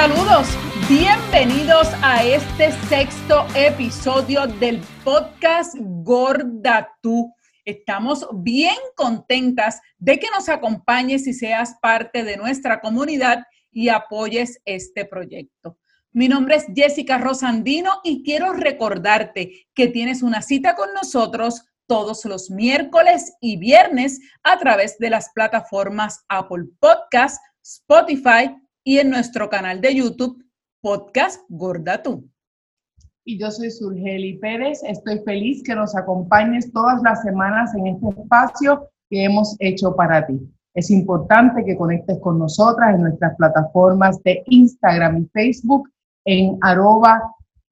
Saludos, bienvenidos a este sexto episodio del podcast Gorda Tú. Estamos bien contentas de que nos acompañes y seas parte de nuestra comunidad y apoyes este proyecto. Mi nombre es Jessica Rosandino y quiero recordarte que tienes una cita con nosotros todos los miércoles y viernes a través de las plataformas Apple Podcast, Spotify y en nuestro canal de YouTube Podcast Gorda Tú y yo soy Surgeli Pérez. Estoy feliz que nos acompañes todas las semanas en este espacio que hemos hecho para ti. Es importante que conectes con nosotras en nuestras plataformas de Instagram y Facebook en arroba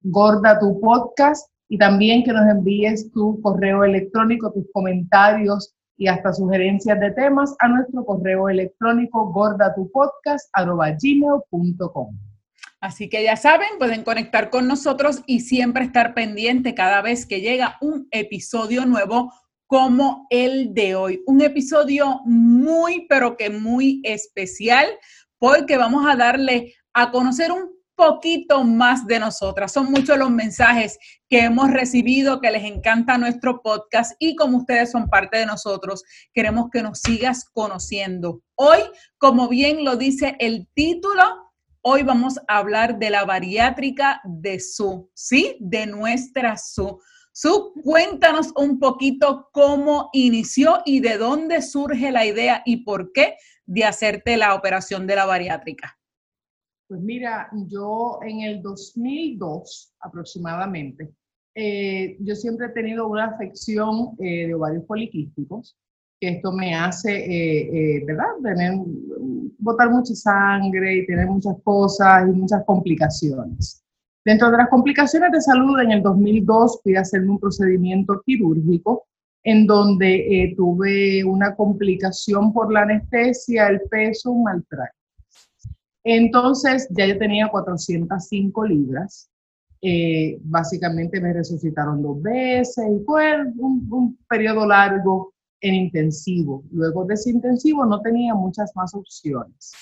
gorda tu podcast y también que nos envíes tu correo electrónico, tus comentarios y hasta sugerencias de temas a nuestro correo electrónico gordatupodcast.gmail.com. Así que ya saben, pueden conectar con nosotros y siempre estar pendiente cada vez que llega un episodio nuevo como el de hoy. Un episodio muy, pero que muy especial porque vamos a darle a conocer un poquito más de nosotras. Son muchos los mensajes que hemos recibido, que les encanta nuestro podcast y como ustedes son parte de nosotros, queremos que nos sigas conociendo. Hoy, como bien lo dice el título, Hoy vamos a hablar de la bariátrica de Su, ¿sí? De nuestra Su. Su, cuéntanos un poquito cómo inició y de dónde surge la idea y por qué de hacerte la operación de la bariátrica. Pues mira, yo en el 2002 aproximadamente, eh, yo siempre he tenido una afección eh, de ovarios poliquísticos que esto me hace, eh, eh, ¿verdad? Tener, botar mucha sangre y tener muchas cosas y muchas complicaciones. Dentro de las complicaciones de salud, en el 2002 fui a hacerme un procedimiento quirúrgico en donde eh, tuve una complicación por la anestesia, el peso, un maltrato. Entonces ya yo tenía 405 libras. básicamente me resucitaron dos veces y fue un, un periodo largo en intensivo. Luego de ese intensivo no tenía muchas más opciones.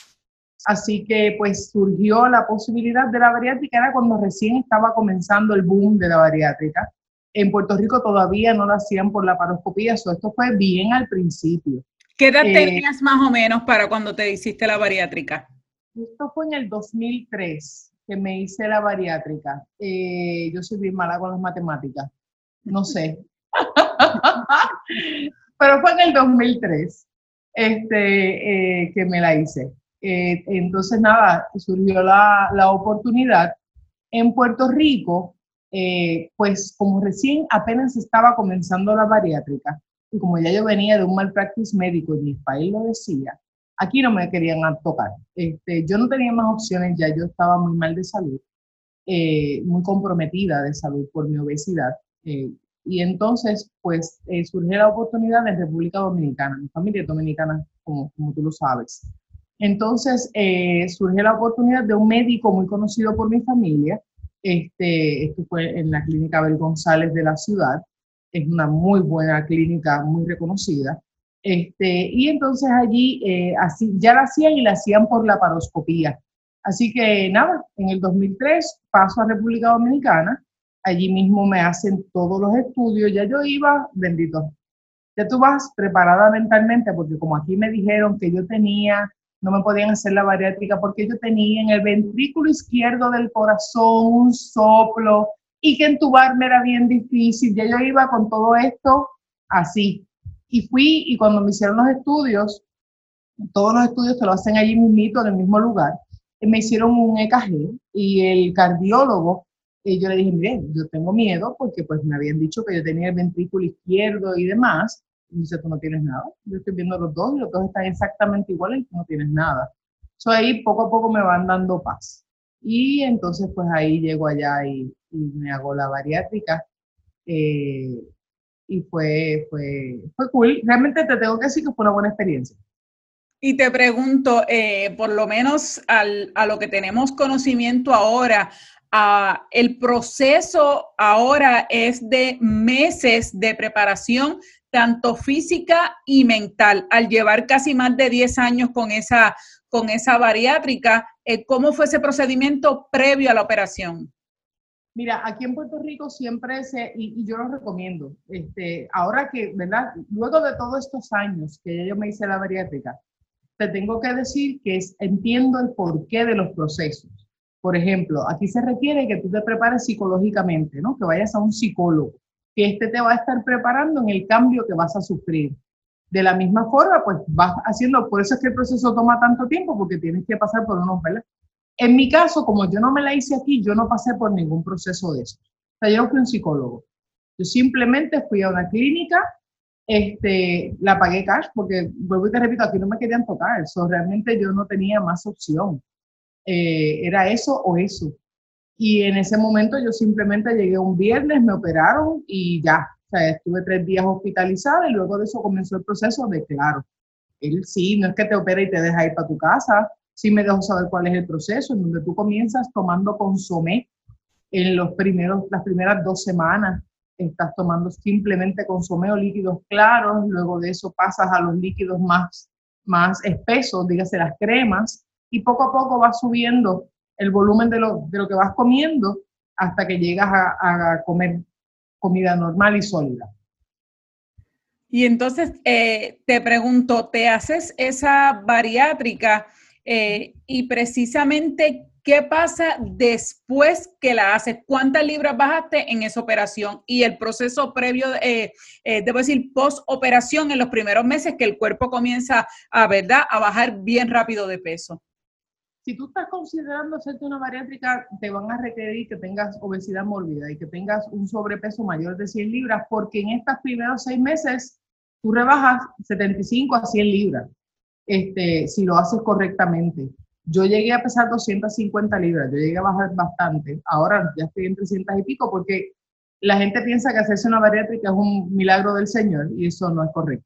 Así que pues surgió la posibilidad de la bariátrica, era cuando recién estaba comenzando el boom de la bariátrica. En Puerto Rico todavía no lo hacían por la paroscopía, eso esto fue bien al principio. ¿Qué edad eh, tenías más o menos para cuando te hiciste la bariátrica? Esto fue en el 2003 que me hice la bariátrica. Eh, yo soy bien mala con las matemáticas. No sé. pero fue en el 2003 este, eh, que me la hice. Eh, entonces, nada, surgió la, la, oportunidad. En Puerto Rico, pues como recién apenas estaba comenzando la bariátrica, y como ya yo venía de un malpractice médico y mi país lo decía, aquí no me querían tocar. Este, yo no tenía más opciones ya, yo estaba muy mal de salud, muy comprometida de salud por mi obesidad. Y entonces, pues, eh, surgió la oportunidad en República Dominicana, mi familia es dominicana, como, como tú lo sabes. Entonces, eh, surgió la oportunidad de un médico muy conocido por mi familia, este, esto fue en la clínica Abel González de la ciudad, es una muy buena clínica, muy reconocida, este, y entonces allí eh, así, ya la hacían y la hacían por la paroscopía. Así que nada, en el 2003 paso a República Dominicana, allí mismo me hacen todos los estudios, ya yo iba, bendito, ya tú vas preparada mentalmente, porque como aquí me dijeron que yo tenía, no me podían hacer la bariátrica porque yo tenía en el ventrículo izquierdo del corazón un soplo y que entubarme era bien difícil, ya yo iba con todo esto así. Y fui y cuando me hicieron los estudios, todos los estudios te lo hacen allí mismito, en el mismo lugar, me hicieron un EKG y el cardiólogo y yo le dije, mire, yo tengo miedo porque pues me habían dicho que yo tenía el ventrículo izquierdo y demás. Y dice, tú no tienes nada. Yo estoy viendo los dos y los dos están exactamente iguales y tú no tienes nada. So ahí poco a poco me van dando paz. Y entonces pues ahí llego allá y, me hago la bariátrica. Eh, y fue, fue, fue cool. Realmente te tengo que decir que fue una buena experiencia. Y te pregunto, eh, por lo menos al, a lo que tenemos conocimiento ahora, el proceso ahora es de meses de preparación, tanto física y mental, al llevar casi más de 10 años con esa, con esa bariátrica. Eh, ¿Cómo fue ese procedimiento previo a la operación? Mira, aquí en Puerto Rico siempre se, y, yo lo recomiendo, este, ahora que, ¿verdad? Luego de todos estos años que yo me hice la bariátrica, te tengo que decir que es, entiendo el porqué de los procesos. Por ejemplo, aquí se requiere que tú te prepares psicológicamente, ¿no? Que vayas a un psicólogo, que este te va a estar preparando en el cambio que vas a sufrir. De la misma forma, pues vas haciendo, por eso es que el proceso toma tanto tiempo, porque tienes que pasar por unos, ¿verdad? En mi caso, como yo no me la hice aquí, yo no pasé por ningún proceso de eso. O sea, yo fui un psicólogo. Yo simplemente fui a una clínica, este, la pagué cash, porque, vuelvo y te repito, aquí no me querían tocar. Eso realmente yo no tenía más opción. Eh, era eso o eso. Y en ese momento yo simplemente llegué un viernes, me operaron y ya. O sea, estuve tres días hospitalizada y luego de eso comenzó el proceso de, claro, él sí, no es que te opera y te deja ir para tu casa, sí me dejo saber cuál es el proceso, en donde tú comienzas tomando consomé en los primeros, las primeras dos semanas, estás tomando simplemente consomé o líquidos claros, luego de eso pasas a los líquidos más, más espesos, dígase las cremas, y poco a poco vas subiendo el volumen de lo, de lo que vas comiendo hasta que llegas a, a comer comida normal y sólida. Y entonces eh, te pregunto, ¿te haces esa bariátrica eh, y precisamente, ¿qué pasa después que la haces? ¿Cuántas libras bajaste en esa operación? Y el proceso previo, eh, eh, debo decir, post-operación en los primeros meses que el cuerpo comienza a, ¿verdad?, a bajar bien rápido de peso. Si tú estás considerando hacerte una bariátrica, te van a requerir que tengas obesidad mórbida y que tengas un sobrepeso mayor de 100 libras, porque en estos primeros seis meses tú rebajas 75 a 100 libras este, si lo haces correctamente. Yo llegué a pesar 250 libras, yo llegué a bajar bastante. Ahora ya estoy en 300 y pico porque la gente piensa que hacerse una bariátrica es un milagro del Señor y eso no es correcto.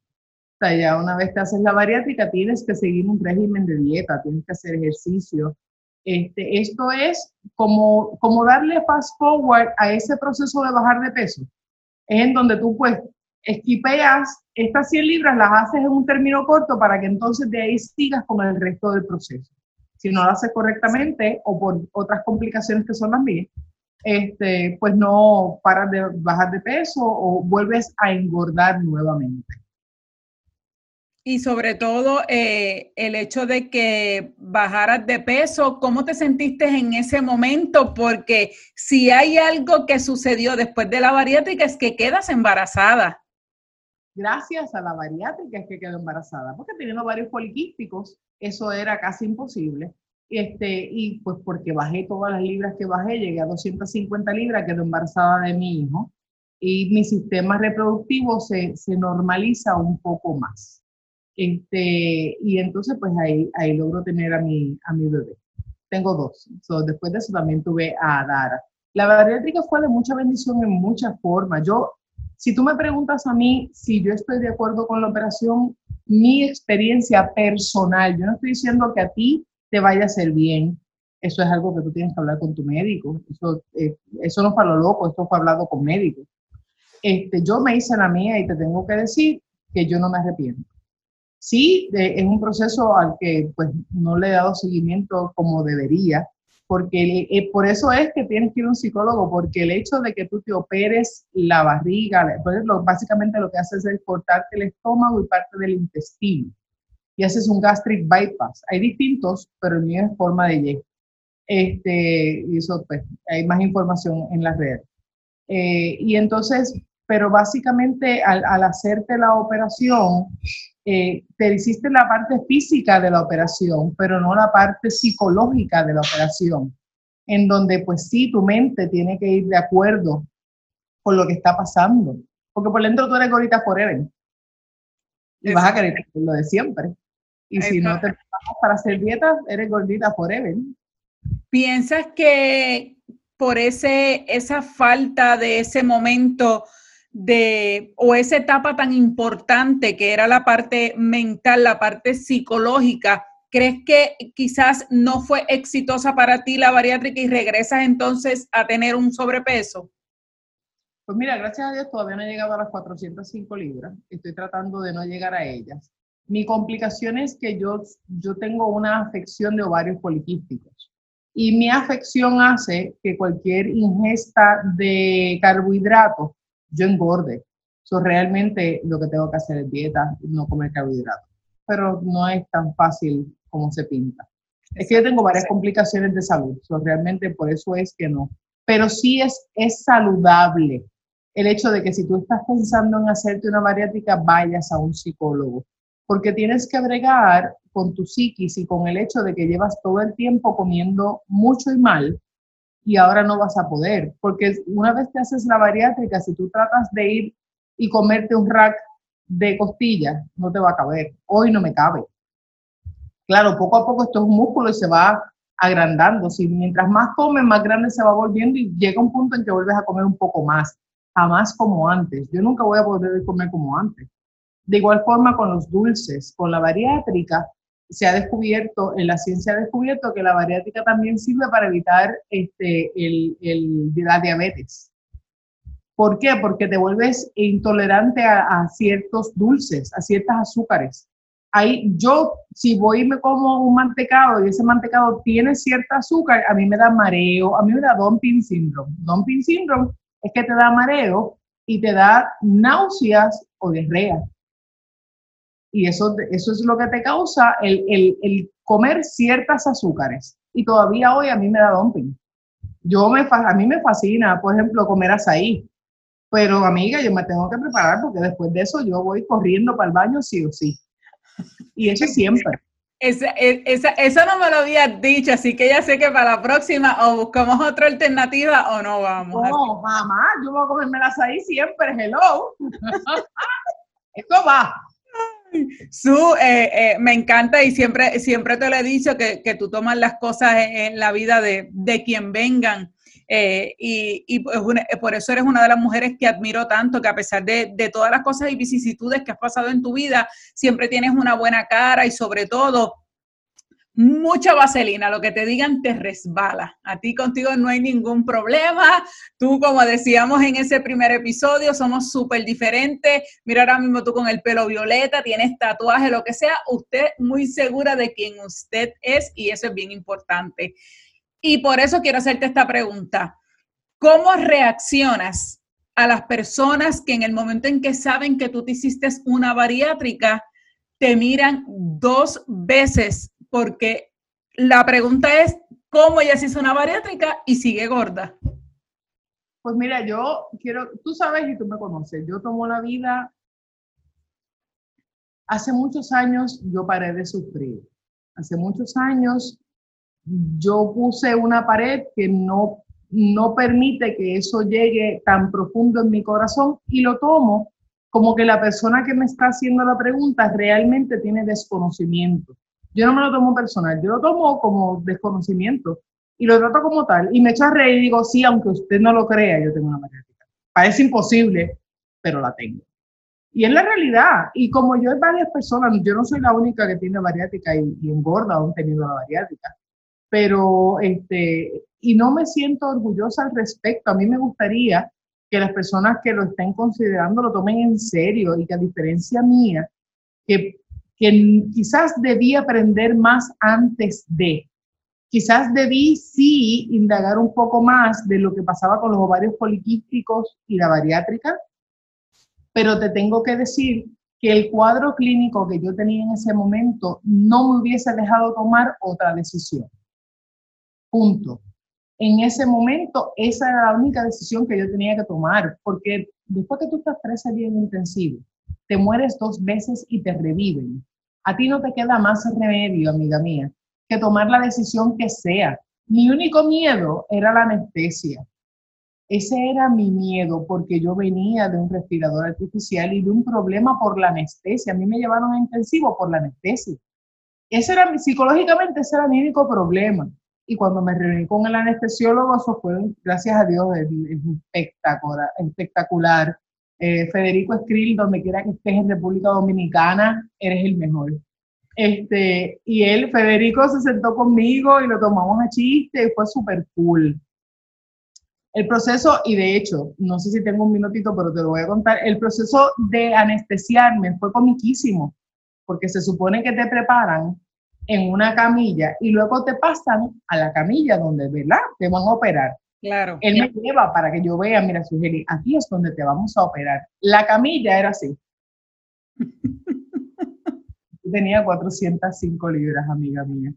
O sea, ya una vez que haces la bariátrica tienes que seguir un régimen de dieta, tienes que hacer ejercicio. Este, esto es como, como darle fast forward a ese proceso de bajar de peso. Es en donde tú pues esquipeas estas 100 libras, las haces en un término corto para que entonces de ahí sigas con el resto del proceso. Si no lo haces correctamente o por otras complicaciones que son las mías, este, pues no paras de bajar de peso o vuelves a engordar nuevamente. Y sobre todo eh, el hecho de que bajaras de peso, ¿cómo te sentiste en ese momento? Porque si hay algo que sucedió después de la bariátrica es que quedas embarazada gracias a la bariátrica es que quedó embarazada, porque teniendo varios poliquísticos, eso era casi imposible. Este, y pues porque bajé todas las libras que bajé, llegué a 250 libras, quedó embarazada de mi hijo y mi sistema reproductivo se, se normaliza un poco más. Este, y entonces pues ahí, ahí logro tener a mi, a mi bebé. Tengo dos. después de eso también tuve a Dara. La bariátrica fue de mucha bendición en muchas formas. Yo si tú me preguntas a mí si yo estoy de acuerdo con la operación, mi experiencia personal, yo no estoy diciendo que a ti te vaya a hacer bien, eso es algo que tú tienes que hablar con tu médico, eso, eh, eso no fue lo loco, esto fue hablado con médicos. Este, yo me hice la mía y te tengo que decir que yo no me arrepiento. Sí, es un proceso al que pues no le he dado seguimiento como debería, porque eh, por eso es que tienes que ir a un psicólogo, porque el hecho de que tú te operes la barriga, pues lo, básicamente lo que haces es cortarte el estómago y parte del intestino y haces un gastric bypass. Hay distintos, pero el mío forma de Y. Este, y eso, pues, hay más información en las redes. Eh, y entonces, pero básicamente al, al hacerte la operación, eh, te hiciste la parte física de la operación, pero no la parte psicológica de la operación, en donde pues sí, tu mente tiene que ir de acuerdo con lo que está pasando, porque por dentro tú eres gordita forever y vas a querer lo de siempre. Y si no te preparas para hacer dieta, eres gordita forever. ¿Piensas que por ese, esa falta de ese momento de, o esa etapa tan importante que era la parte mental, la parte psicológica, ¿crees que quizás no fue exitosa para ti la bariátrica y regresas entonces a tener un sobrepeso? Pues mira, gracias a Dios todavía no he llegado a las 405 libras. Estoy tratando de no llegar a ellas. Mi complicación es que yo, yo tengo una afección de ovarios poliquísticos. Y mi afección hace que cualquier ingesta de carbohidratos yo engorde. So, realmente lo que tengo que hacer es dieta, no comer carbohidratos. Pero no es tan fácil como se pinta. Es que yo tengo varias complicaciones de salud. So, realmente por eso es que no. Pero sí es, es saludable el hecho de que si tú estás pensando en hacerte una bariátrica, vayas a un psicólogo, porque tienes que bregar con tu psiquis y con el hecho de que llevas todo el tiempo comiendo mucho y mal y ahora no vas a poder, porque una vez que haces la bariátrica, si tú tratas de ir y comerte un rack de costillas, no te va a caber. Hoy no me cabe. Claro, poco a poco esto es un músculo y se va agrandando. Si mientras más comes, más grande se va volviendo y llega un punto en que vuelves a comer un poco más jamás como antes. Yo nunca voy a poder comer como antes. De igual forma con los dulces, con la bariátrica, se ha descubierto, en la ciencia ha descubierto que la bariátrica también sirve para evitar este, el, el, la diabetes. ¿Por qué? Porque te vuelves intolerante a, ciertos dulces, a ciertas azúcares. Ahí yo, si voy y me como un mantecado y ese mantecado tiene cierta azúcar, a mí me da mareo, a mí me da dumping syndrome. Dumping syndrome es que te da mareo y te da náuseas o diarrea. Y eso, eso es lo que te causa el, el, el, comer ciertas azúcares. Y todavía hoy a mí me da dumping. Yo me, a mí me fascina, por ejemplo, comer azaí. Pero amiga, yo me tengo que preparar porque después de eso yo voy corriendo para el baño sí o sí. Y eso siempre. Esa, e, esa, eso no me lo habías dicho, así que ya sé que para la próxima o buscamos otra alternativa o no vamos. No, jamás. Yo voy a comerme las ahí siempre. Hello. Esto va. Su, eh, eh, me encanta y siempre, siempre te lo he dicho que, que tú tomas las cosas en, la vida de, de quien vengan. Eh, y, y por eso eres una de las mujeres que admiro tanto, que a pesar de, de, todas las cosas y vicisitudes que has pasado en tu vida, siempre tienes una buena cara y sobre todo mucha vaselina, lo que te digan te resbala. A ti contigo no hay ningún problema. Tú, como decíamos en ese primer episodio, somos súper diferentes. Mira ahora mismo tú con el pelo violeta, tienes tatuaje, lo que sea. Usted muy segura de quién usted es y eso es bien importante. Y por eso quiero hacerte esta pregunta. ¿Cómo reaccionas a las personas que en el momento en que saben que tú te hiciste una bariátrica, te miran dos veces? Porque la pregunta es, ¿cómo ella se hizo una bariátrica y sigue gorda? Pues mira, yo quiero, tú sabes y tú me conoces, yo tomo la vida, hace muchos años yo paré de sufrir, hace muchos años yo puse una pared que no, no permite que eso llegue tan profundo en mi corazón y lo tomo como que la persona que me está haciendo la pregunta realmente tiene desconocimiento. Yo no me lo tomo personal, yo lo tomo como desconocimiento y lo trato como tal. Y me echo a reír y digo, sí, aunque usted no lo crea, yo tengo una bariátrica. Parece imposible, pero la tengo. Y es la realidad. Y como yo hay varias personas, yo no soy la única que tiene bariátrica y, y engorda aún teniendo la bariátrica pero este, y no me siento orgullosa al respecto. A mí me gustaría que las personas que lo estén considerando lo tomen en serio y que a diferencia mía, que, que quizás debí aprender más antes de, quizás debí sí indagar un poco más de lo que pasaba con los ovarios poliquísticos y la bariátrica, pero te tengo que decir que el cuadro clínico que yo tenía en ese momento no me hubiese dejado tomar otra decisión. Punto. En ese momento, esa era la única decisión que yo tenía que tomar, porque después que tú estás 13 días intensivo, te mueres dos veces y te reviven. A ti no te queda más remedio, amiga mía, que tomar la decisión que sea. Mi único miedo era la anestesia. Ese era mi miedo porque yo venía de un respirador artificial y de un problema por la anestesia. A mí me llevaron a intensivo por la anestesia. Ese era, psicológicamente, ese era mi único problema. Y cuando me reuní con el anestesiólogo, eso fue, gracias a Dios, es, espectacular. espectacular. Eh, Federico Escril, donde quiera que estés en República Dominicana, eres el mejor. Este, y él, Federico, se sentó conmigo y lo tomamos a chiste y fue súper cool. El proceso, y de hecho, no sé si tengo un minutito, pero te lo voy a contar, el proceso de anestesiarme fue comiquísimo, porque se supone que te preparan en una camilla y luego te pasan a la camilla donde, ¿verdad? Te van a operar. Claro. Él me lleva para que yo vea, mira, Sugeli, aquí es donde te vamos a operar. La camilla era así. Tenía 405 libras, amiga mía.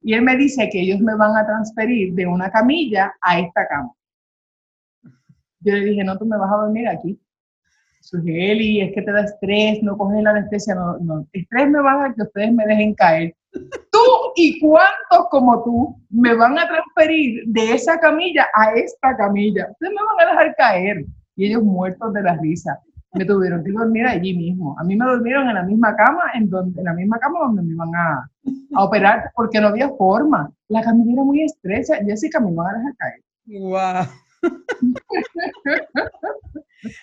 Y él me dice que ellos me van a transferir de una camilla a esta cama. Yo le dije, no, tú me vas a dormir aquí. Sugeli, es que te da estrés, no coges la anestesia, no, no. Estrés me va a dar que ustedes me dejen caer. Tú y cuántos como tú me van a transferir de esa camilla a esta camilla. Ustedes me van a dejar caer. Y ellos muertos de la risa. Me tuvieron que dormir allí mismo. A mí me durmieron en la misma cama, en, donde, en la misma cama donde me iban a, a operar, porque no había forma. La camilla era muy estrecha. Jessica, me van a dejar caer. Wow.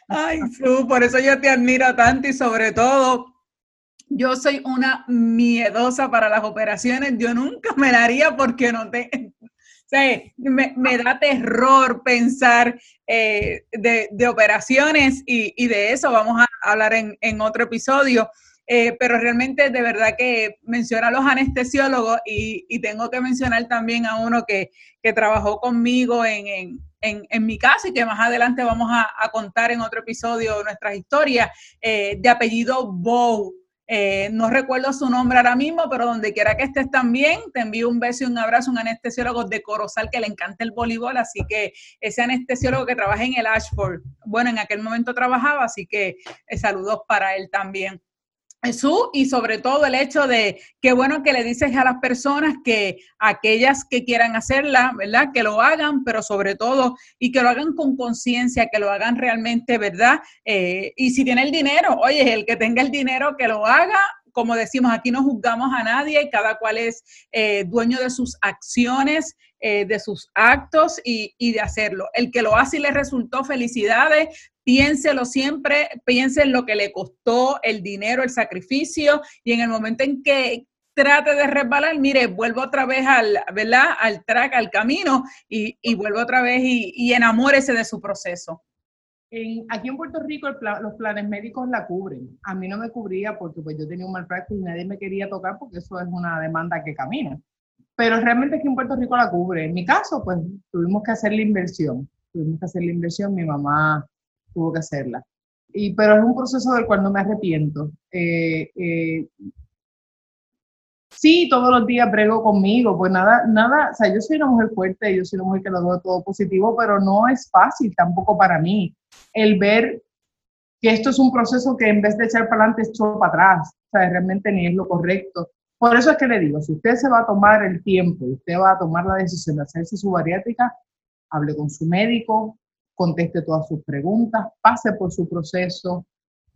Ay, Su, por eso yo te admiro tanto y sobre todo yo soy una miedosa para las operaciones, yo nunca me la haría porque no te... O me, da terror pensar eh, de, operaciones y, de eso vamos a hablar en, otro episodio. Eh, pero realmente de verdad que menciona a los anestesiólogos y, tengo que mencionar también a uno que, trabajó conmigo en, mi casa y que más adelante vamos a, contar en otro episodio nuestras historias, eh, de apellido Bow. Eh, no recuerdo su nombre ahora mismo, pero donde quiera que estés también, te envío un beso y un abrazo, un anestesiólogo de Corozal que le encanta el voleibol, así que ese anestesiólogo que trabaja en el Ashford, bueno, en aquel momento trabajaba, así que eh, saludos para él también. Jesús y sobre todo el hecho de que bueno que le dices a las personas que aquellas que quieran hacerla, ¿verdad? Que lo hagan, pero sobre todo y que lo hagan con conciencia, que lo hagan realmente, ¿verdad? Eh, y si tiene el dinero, oye, el que tenga el dinero que lo haga como decimos, aquí no juzgamos a nadie, cada cual es eh, dueño de sus acciones, eh, de sus actos y, y, de hacerlo. El que lo hace y le resultó felicidades, piénselo siempre, piense en lo que le costó el dinero, el sacrificio, y en el momento en que trate de resbalar, mire, vuelvo otra vez al, ¿verdad? Al track, al camino, y, y vuelvo otra vez y, y, enamórese de su proceso. En, aquí en Puerto Rico los planes médicos la cubren. A mí no me cubría porque pues, yo tenía un mal práctico y nadie me quería tocar porque eso es una demanda que camina. Pero realmente aquí en Puerto Rico la cubre. En mi caso, pues tuvimos que hacer la inversión. Tuvimos que hacer la inversión. Mi mamá tuvo que hacerla. Y, pero es un proceso del cual no me arrepiento. Eh, eh, sí, todos los días brego conmigo, pues nada, nada, o sea, yo soy una mujer fuerte, yo soy una mujer que lo veo todo positivo, pero no es fácil tampoco para mí el ver que esto es un proceso que en vez de echar para adelante, echó para atrás, o sea, realmente ni es lo correcto. Por eso es que le digo, si usted se va a tomar el tiempo, usted va a tomar la decisión de hacerse su bariátrica, hable con su médico, conteste todas sus preguntas, pase por su proceso.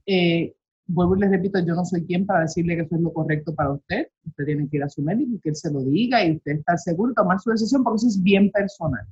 Eh, vuelvo y les repito, yo no soy quien para decirle que eso es lo correcto para usted. Usted tiene que ir a su médico y que él se lo diga y usted está seguro de tomar su decisión porque eso es bien personal.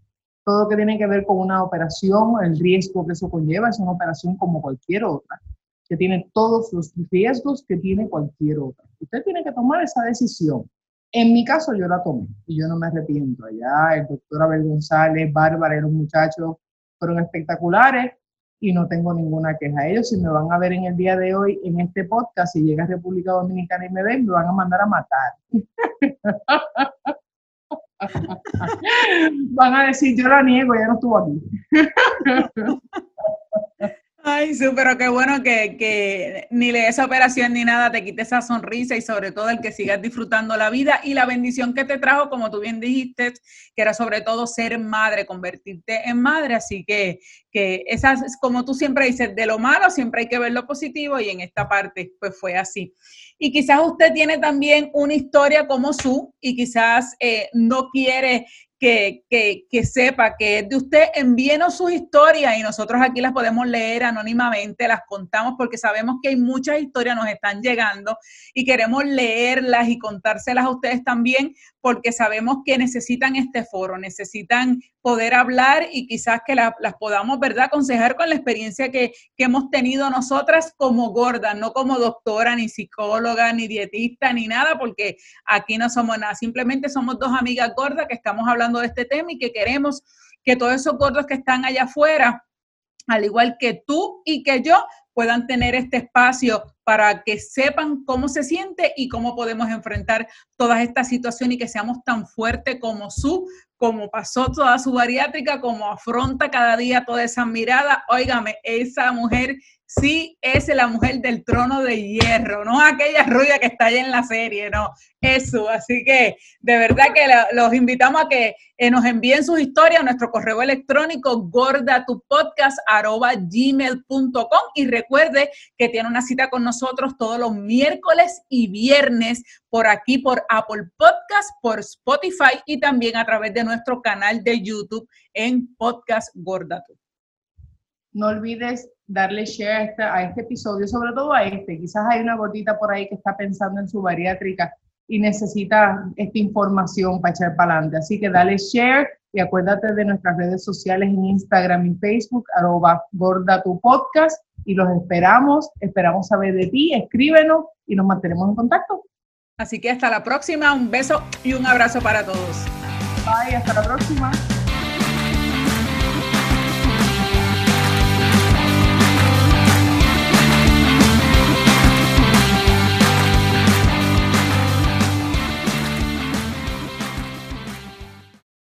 Todo lo que tiene que ver con una operación, el riesgo que eso conlleva, es una operación como cualquier otra, que tiene todos los riesgos que tiene cualquier otra. Usted tiene que tomar esa decisión. En mi caso yo la tomé y yo no me arrepiento. Allá el doctor Abel González, Bárbara, era un muchacho fueron espectaculares y no tengo ninguna queja. Ellos, si me van a ver en el día de hoy en este podcast, si llega a República Dominicana y me ven, me van a mandar a matar. van a decir, yo la niego, ya no estuvo aquí. Ay, sí, pero qué bueno que, que ni le esa operación ni nada te quite esa sonrisa y sobre todo el que sigas disfrutando la vida y la bendición que te trajo, como tú bien dijiste, que era sobre todo ser madre, convertirte en madre. Así que, que esas, como tú siempre dices, de lo malo siempre hay que ver lo positivo y en esta parte pues fue así. Y quizás usted tiene también una historia como su y quizás eh, no quiere que, sepa que es de usted, envíenos sus historias y nosotros aquí las podemos leer anónimamente, las contamos porque sabemos que hay muchas historias nos están llegando y queremos leerlas y contárselas a ustedes también porque sabemos que necesitan este foro, necesitan poder hablar y quizás que las podamos, ¿verdad?, aconsejar con la experiencia que, que hemos tenido nosotras como gordas, no como doctora, ni psicóloga, ni dietista, ni nada, porque aquí no somos nada, simplemente somos dos amigas gordas que estamos hablando de este tema y que queremos que todos esos gordos que están allá afuera, al igual que tú y que yo, puedan tener este espacio para que sepan cómo se siente y cómo podemos enfrentar todas estas situaciones y que seamos tan fuertes como su, como pasó toda su bariátrica, como afronta cada día toda esa mirada. Óigame, esa mujer sí es la mujer del trono de hierro, no aquella rubia que está allá en la serie, no, eso. Así que de verdad que los invitamos a que eh, nos envíen sus historias a nuestro correo electrónico gordatupodcast.gmail.com y recuerde que tiene una cita con nosotros todos los miércoles y viernes por aquí, por Apple Podcast, por Spotify y también a través de nuestro canal de YouTube en Podcast Gordatu. No olvides darle share a este, episodio, sobre todo a este. Quizás hay una gordita por ahí que está pensando en su bariátrica y necesita esta información para echar para adelante. Así que dale share y acuérdate de nuestras redes sociales en Instagram y Facebook, arroba gorda tu podcast y los esperamos, esperamos saber de ti, escríbenos y nos mantenemos en contacto. Así que hasta la próxima, un beso y un abrazo para todos. Bye, hasta la próxima.